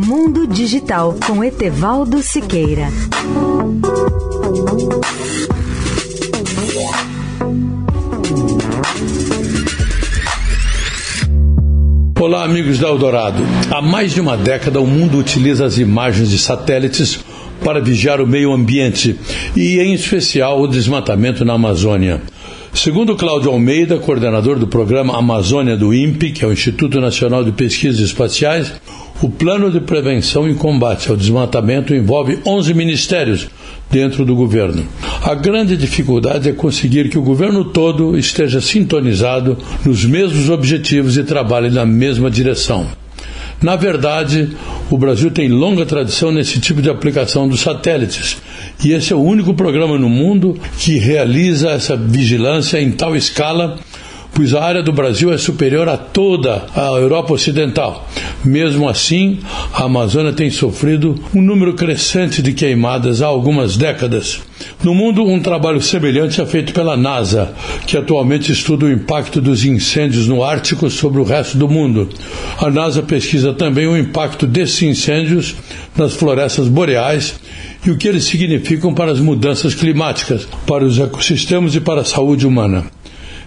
Mundo Digital com Etevaldo Siqueira. Olá, amigos da Eldorado. Há mais de uma década, o mundo utiliza as imagens de satélites para vigiar o meio ambiente e, em especial, o desmatamento na Amazônia. Segundo Cláudio Almeida, coordenador do programa Amazônia do INPE, que é o Instituto Nacional de Pesquisas Espaciais, o plano de prevenção e combate ao desmatamento envolve 11 ministérios dentro do governo. A grande dificuldade é conseguir que o governo todo esteja sintonizado nos mesmos objetivos e trabalhe na mesma direção. Na verdade, o Brasil tem longa tradição nesse tipo de aplicação dos satélites, e esse é o único programa no mundo que realiza essa vigilância em tal escala pois a área do Brasil é superior a toda a Europa Ocidental. Mesmo assim, a Amazônia tem sofrido um número crescente de queimadas há algumas décadas. No mundo, um trabalho semelhante é feito pela NASA, que atualmente estuda o impacto dos incêndios no Ártico sobre o resto do mundo. A NASA pesquisa também o impacto desses incêndios nas florestas boreais e o que eles significam para as mudanças climáticas, para os ecossistemas e para a saúde humana.